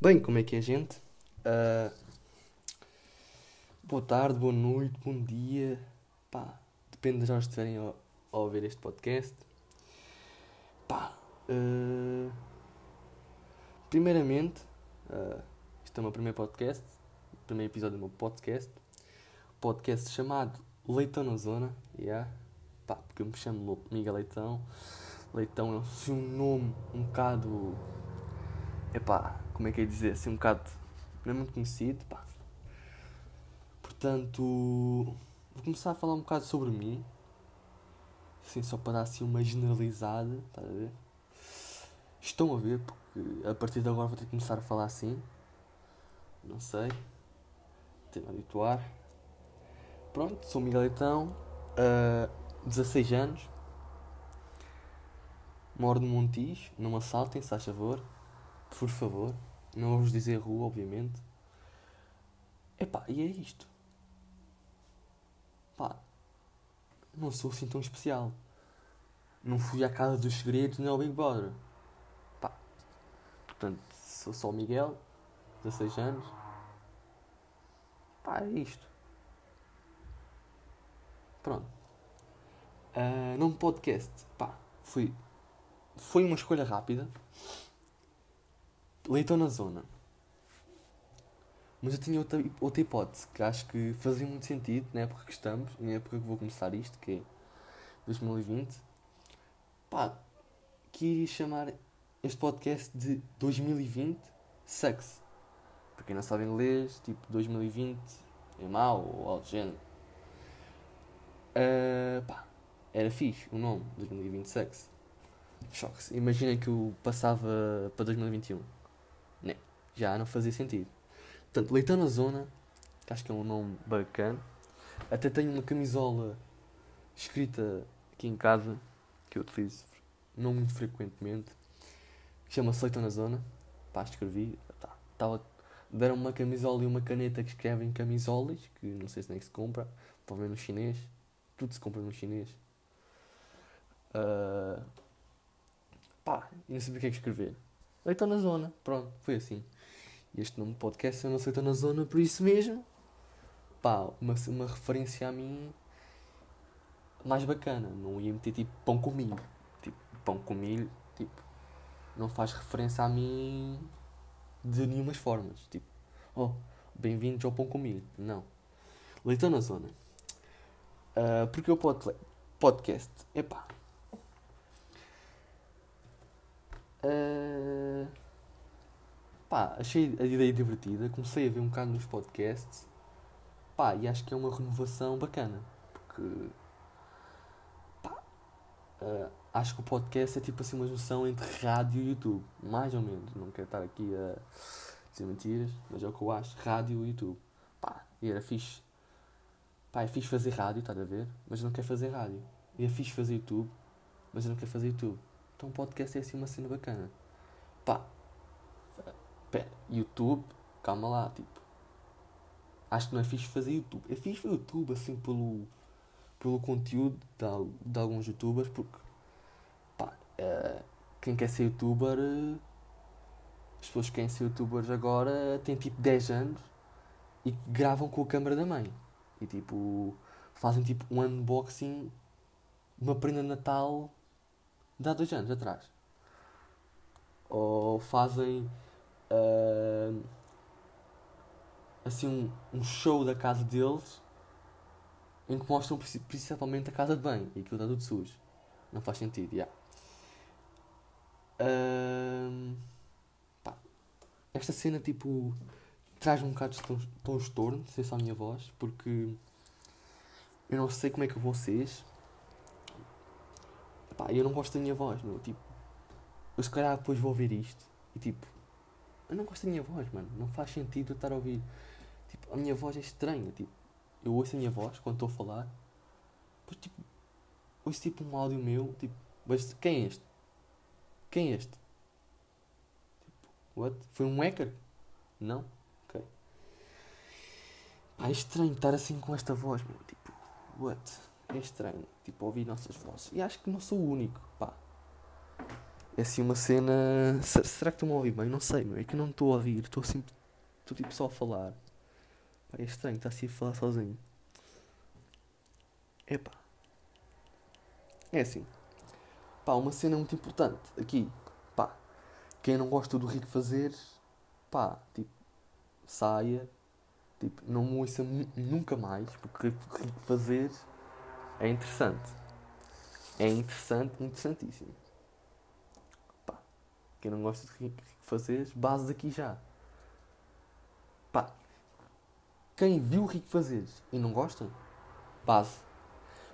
Bem, como é que é, gente? Uh, boa tarde, boa noite, bom dia. Pá, depende horas que estiverem a, a ouvir este podcast. Pá, uh, primeiramente, uh, este é o meu primeiro podcast, o primeiro episódio do meu podcast. Podcast chamado Leitão na Zona, yeah. Pá, porque eu me chamo Miguel Leitão. Leitão é um nome um bocado. Epá, como é que é dizer, assim um bocado não é muito conhecido, pá. Portanto, vou começar a falar um bocado sobre mim, assim só para dar assim uma generalizada, tá a ver? Estão a ver, porque a partir de agora vou ter que começar a falar assim, não sei, tenho a habituar. Pronto, sou Miguel Leitão, uh, 16 anos, moro no Montijo, não me assaltem, se faz favor, por favor. Não vamos dizer rua, obviamente. Epá, e é isto. Pá, não sou assim tão especial. Não fui à casa dos segredos nem ao Big Brother. Pá, portanto, sou só o Miguel, 16 anos. Pá, é isto. Pronto. Uh, num podcast, pá, foi, foi uma escolha rápida. Leitão na zona. Mas eu tinha outra, outra hipótese que acho que fazia muito sentido na época que estamos, na época que vou começar isto, que é 2020. Pá, que iria chamar este podcast de 2020 Sucks. Para quem não sabe inglês, tipo 2020 é mau ou algo do género. Uh, pá, era fixe o nome, 2020 Sucks. Choque-se. Imaginem que eu passava para 2021 já não fazia sentido. Portanto, Leitão na Zona, que acho que é um nome bacana. Até tenho uma camisola escrita aqui em casa, que eu utilizo não muito frequentemente. Chama-se Leitão na Zona. Pá, escrevi. Tá, tava, deram uma camisola e uma caneta que escrevem camisolas, que não sei se nem se compra. ver no chinês. Tudo se compra no chinês. Uh, pá, não sabia o que é que escrever. Leitão na zona, pronto, foi assim. Este nome de podcast eu não sei, estou na zona por isso mesmo. Pá, uma, uma referência a mim mais bacana. Não ia meter tipo pão com milho. Tipo, pão com milho, tipo, não faz referência a mim de nenhumas formas. Tipo, oh, bem-vindos ao pão com milho. Não. Leitão na zona. Uh, porque o pod podcast, epá. Uh, Pá, achei a ideia divertida, comecei a ver um bocado nos podcasts, pá, e acho que é uma renovação bacana, porque, pá, uh, acho que o podcast é tipo assim uma junção entre rádio e YouTube, mais ou menos, não quero estar aqui a dizer mentiras, mas é o que eu acho, rádio e YouTube, pá, e era fixe, pá, é fixe fazer rádio, estás a ver, mas eu não quero fazer rádio, e é fixe fazer YouTube, mas eu não quero fazer YouTube, então o podcast é assim uma cena bacana, pá, Pera, YouTube, calma lá, tipo. Acho que não é fixe fazer YouTube. É fixe fazer YouTube assim pelo, pelo conteúdo de, de alguns youtubers, porque pá, uh, quem quer ser youtuber, uh, as pessoas que querem ser youtubers agora têm tipo 10 anos e gravam com a câmera da mãe. E tipo, fazem tipo um unboxing uma prenda de Natal de há dois anos atrás. Ou fazem uh, assim um, um, show da casa deles em que mostram principalmente a casa de banho e aquilo está tudo sujo. Não faz sentido, já. Uh, esta cena tipo traz um bocado de transtorno, se é a minha voz, porque eu não sei como é que vocês. Pá, eu não gosto da minha voz, meu. Tipo, eu se calhar depois vou ouvir isto e tipo, eu não gosto da minha voz, mano. Não faz sentido estar a ouvir. Tipo, a minha voz é estranha. Tipo, eu ouço a minha voz quando estou a falar. Depois, tipo, ouço tipo um áudio meu. Tipo, mas quem é este? Quem é este? Tipo, what? Foi um hacker? Não? Ok. Pá, é estranho estar assim com esta voz, meu. Tipo, what? É estranho. Tipo, ouvir nossas vozes. E acho que não sou o único, pá. É assim uma cena. Será que estão a ouvir bem? Não sei, meu. É que eu não estou a ouvir. Estou assim. Estou tipo só a falar. Pá, é estranho, está assim a falar sozinho. Epá. É assim. Pá, uma cena muito importante aqui. Pá, quem não gosta do rico fazer, pá, tipo, saia. Tipo, não me ouça nunca mais, porque rico fazer é interessante. É interessante, interessantíssimo. Quem não gosta de fazer, base daqui já. Pá. Quem viu o Rico fazer e não gosta, base.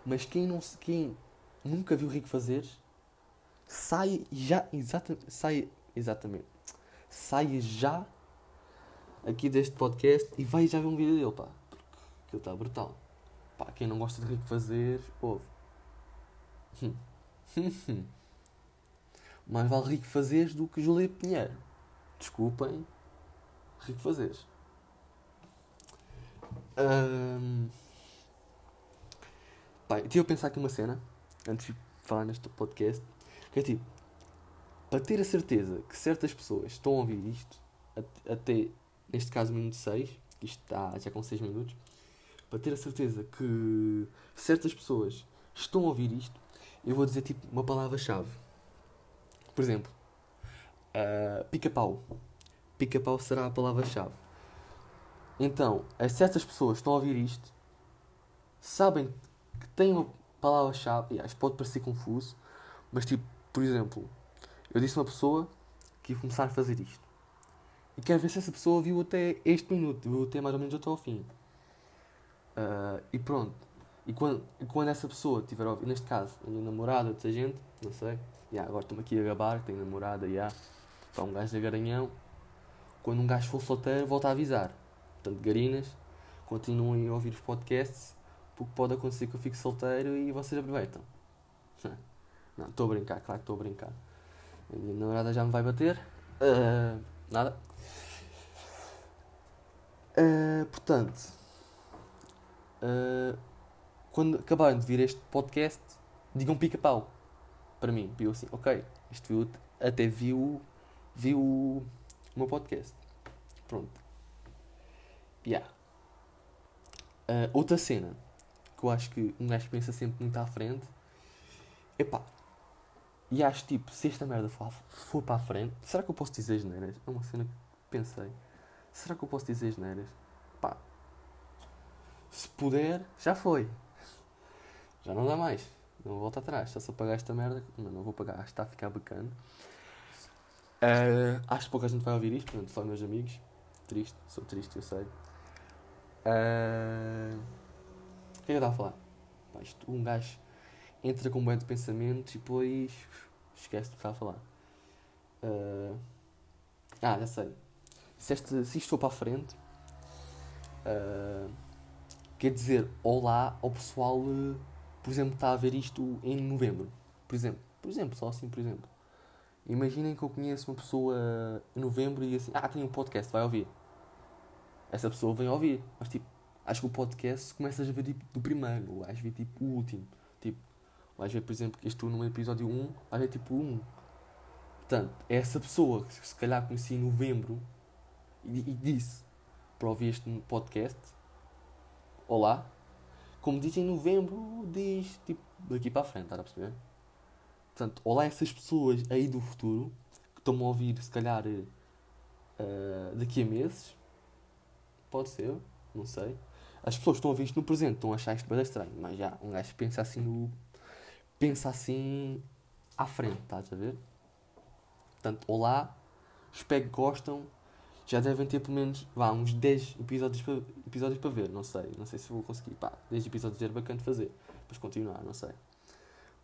Mas quem, não, quem nunca viu o Rico fazer, sai já, exata, sai, exatamente, sai já aqui deste podcast e vai já ver um vídeo dele, pá. Porque aquilo está brutal. Pá, quem não gosta de Rico fazer, ouve. Mais vale rico fazeres do que Júlia Pinheiro. Desculpem, rico fazeres. Um... Pai, eu tive a pensar aqui uma cena, antes de falar neste podcast, que é tipo, para ter a certeza que certas pessoas estão a ouvir isto, até, neste caso, minuto 6, que isto está já com 6 minutos, para ter a certeza que certas pessoas estão a ouvir isto, eu vou dizer tipo uma palavra-chave por exemplo, uh, pica-pau. Pica-pau será a palavra-chave. Então, as certas pessoas estão a ouvir isto sabem que tem uma palavra-chave. Yeah, isto pode parecer confuso, mas tipo, por exemplo, eu disse a uma pessoa que ia começar a fazer isto. E quero ver se essa pessoa viu até este minuto, viu até mais ou menos até ao fim. Uh, e pronto. E quando, quando essa pessoa tiver a ouvir, neste caso, a minha namorada, outra gente, não sei, yeah, agora estou-me aqui a gabar, tenho namorada, yeah. para um gajo de garanhão. Quando um gajo for solteiro, volta a avisar. Portanto, garinas, continuem a ouvir os podcasts, porque pode acontecer que eu fique solteiro e vocês aproveitam. Não, estou a brincar, claro que estou a brincar. A minha namorada já me vai bater. Uh, nada. Uh, portanto, uh, quando acabarem de vir este podcast, digam pica-pau para mim, viu assim, ok, este viu, até viu, viu o meu podcast. Pronto. Yeah. Uh, outra cena que eu acho que um gajo pensa sempre muito à frente. Epá. E acho tipo, se esta merda for, for para a frente, será que eu posso dizer geneiras? É uma cena que pensei. Será que eu posso dizer geneiras? Pá. Se puder, já foi. Já não dá mais. Não volta atrás. Só se eu pagar esta merda. Não, não vou pagar. Acho que está a ficar bacana. Uh, acho que pouca gente vai ouvir isto. Portanto, só meus amigos. Triste. Sou triste, eu sei. Uh, o que é que eu estava a falar? Pá, isto, um gajo entra com um bando de pensamentos e depois esquece do que estava a falar. Uh, ah, já sei. Se, este, se isto for para a frente, quer dizer olá ao pessoal por exemplo, está a ver isto em novembro. Por exemplo, por exemplo, só assim, por exemplo. Imaginem que eu conheço uma pessoa em novembro e assim, ah, tem um podcast, vai ouvir. Essa pessoa vem ouvir, mas tipo, acho que o podcast começas a ver tipo, do primeiro, ou vais ver tipo o último. Tipo, vais ver, por exemplo, que estou no episódio 1, vais ver tipo o 1. Portanto, é essa pessoa que se calhar conheci em novembro e, e disse para ouvir este podcast, olá, como diz em novembro, diz tipo daqui para a frente, está a perceber? Portanto, olá essas pessoas aí do futuro que estão-me a ouvir, se calhar, uh, daqui a meses. Pode ser, não sei. As pessoas que estão a ouvir isto no presente estão a achar isto bem estranho, mas já, um gajo pensa assim no. pensa assim à frente, estás a ver? Portanto, olá, espero que gostam já devem ter pelo menos vá, uns 10 episódios para, episódios para ver, não sei, não sei se vou conseguir, pá, 10 episódios era bacana de fazer, depois continuar, não sei.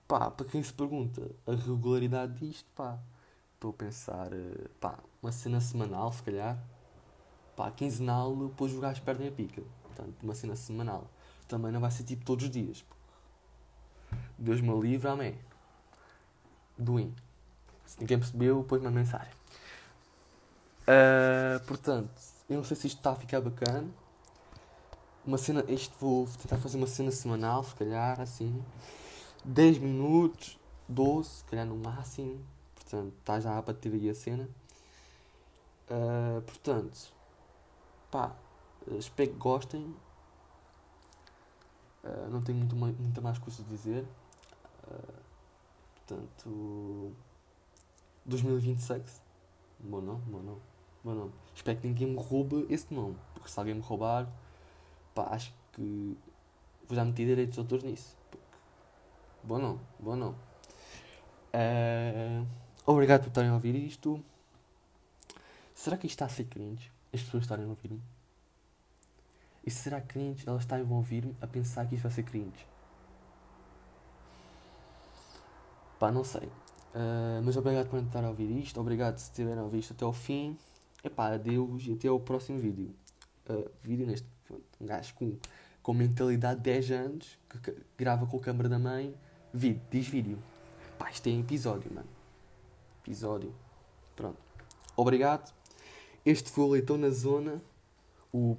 Pá, para quem se pergunta a regularidade disto, pá, estou a pensar, eh, pá, uma cena semanal, se calhar, pá, quinzenal, depois os gajos perdem a pica, portanto, uma cena semanal. Também não vai ser tipo todos os dias, Deus me livre, amém. Doim. Se ninguém percebeu, pôs uma mensagem. Uh, portanto, eu não sei se isto está a ficar bacana. Uma cena, isto vou tentar fazer uma cena semanal, se calhar, assim. 10 minutos, 12, se calhar no máximo. Portanto, está já a bater aí a cena. Uh, portanto, pá, espero que gostem. Uh, não tenho muito, muita mais coisa a dizer. Uh, portanto, 2026. Bom nome, bom nome, bom nome. Espero que ninguém me roube esse nome. Porque se alguém me roubar, pá, acho que vou já meter direitos de autores nisso. Porque... Bom nome, bom nome. Uh, obrigado por estarem a ouvir isto. Será que isto está a ser cringe? As pessoas estarem a ouvir-me? E será cringe elas estarem a ouvir-me a pensar que isto vai ser cringe? Pá, não sei. Uh, mas obrigado por estar a ouvir isto. Obrigado se tiverem a ouvir isto até ao fim. Epá, adeus e até ao próximo vídeo. Uh, vídeo neste. Um gajo com, com mentalidade de 10 anos que grava com a câmera da mãe. Vídeo, diz vídeo. Pá, isto é episódio, mano. Episódio. Pronto. Obrigado. Este foi o Leitão na Zona. O.